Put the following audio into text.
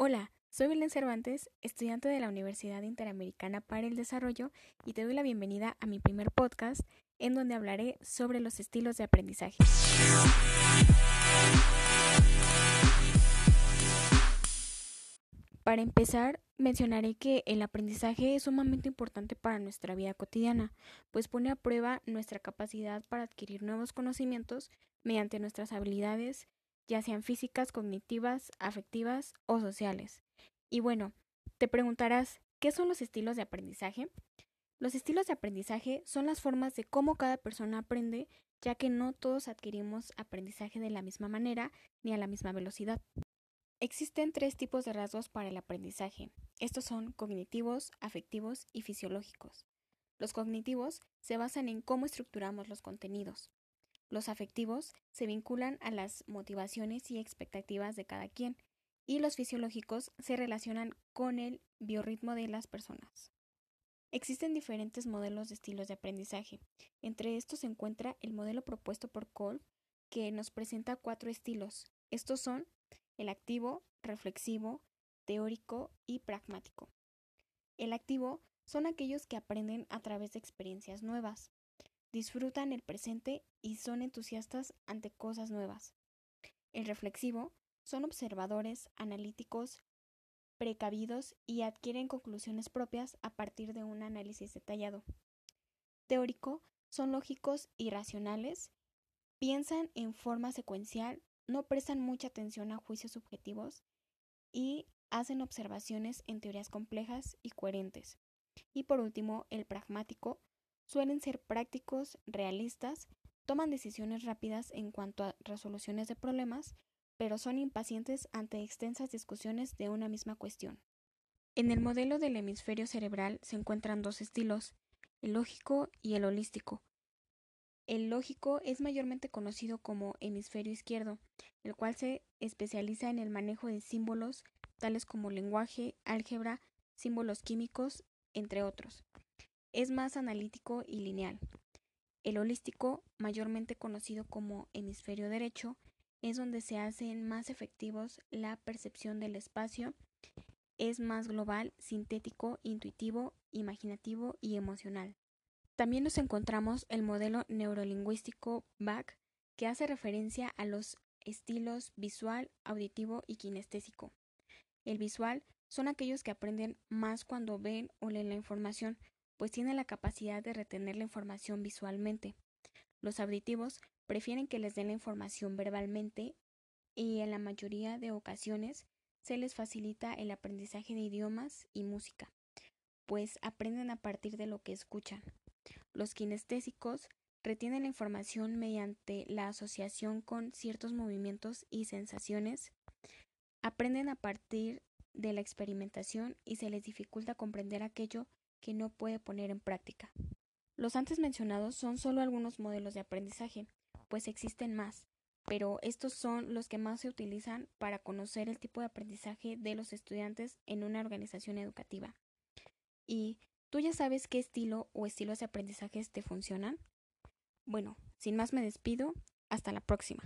Hola, soy Belén Cervantes, estudiante de la Universidad Interamericana para el Desarrollo y te doy la bienvenida a mi primer podcast en donde hablaré sobre los estilos de aprendizaje. Para empezar, mencionaré que el aprendizaje es sumamente importante para nuestra vida cotidiana, pues pone a prueba nuestra capacidad para adquirir nuevos conocimientos mediante nuestras habilidades, ya sean físicas, cognitivas, afectivas o sociales. Y bueno, te preguntarás, ¿qué son los estilos de aprendizaje? Los estilos de aprendizaje son las formas de cómo cada persona aprende, ya que no todos adquirimos aprendizaje de la misma manera ni a la misma velocidad. Existen tres tipos de rasgos para el aprendizaje. Estos son cognitivos, afectivos y fisiológicos. Los cognitivos se basan en cómo estructuramos los contenidos. Los afectivos se vinculan a las motivaciones y expectativas de cada quien, y los fisiológicos se relacionan con el biorritmo de las personas. Existen diferentes modelos de estilos de aprendizaje. Entre estos se encuentra el modelo propuesto por Kolb, que nos presenta cuatro estilos. Estos son el activo, reflexivo, teórico y pragmático. El activo son aquellos que aprenden a través de experiencias nuevas, disfrutan el presente y son entusiastas ante cosas nuevas. El reflexivo son observadores, analíticos, precavidos y adquieren conclusiones propias a partir de un análisis detallado. Teórico son lógicos y racionales, piensan en forma secuencial, no prestan mucha atención a juicios subjetivos y hacen observaciones en teorías complejas y coherentes. Y por último, el pragmático suelen ser prácticos, realistas, toman decisiones rápidas en cuanto a resoluciones de problemas, pero son impacientes ante extensas discusiones de una misma cuestión. En el modelo del hemisferio cerebral se encuentran dos estilos, el lógico y el holístico, el lógico es mayormente conocido como hemisferio izquierdo, el cual se especializa en el manejo de símbolos tales como lenguaje, álgebra, símbolos químicos, entre otros. Es más analítico y lineal. El holístico, mayormente conocido como hemisferio derecho, es donde se hacen más efectivos la percepción del espacio, es más global, sintético, intuitivo, imaginativo y emocional. También nos encontramos el modelo neurolingüístico BAC, que hace referencia a los estilos visual, auditivo y kinestésico. El visual son aquellos que aprenden más cuando ven o leen la información, pues tienen la capacidad de retener la información visualmente. Los auditivos prefieren que les den la información verbalmente y en la mayoría de ocasiones se les facilita el aprendizaje de idiomas y música, pues aprenden a partir de lo que escuchan. Los kinestésicos retienen la información mediante la asociación con ciertos movimientos y sensaciones, aprenden a partir de la experimentación y se les dificulta comprender aquello que no puede poner en práctica. Los antes mencionados son solo algunos modelos de aprendizaje, pues existen más, pero estos son los que más se utilizan para conocer el tipo de aprendizaje de los estudiantes en una organización educativa. Y ¿Tú ya sabes qué estilo o estilos de aprendizaje te funcionan? Bueno, sin más me despido, hasta la próxima.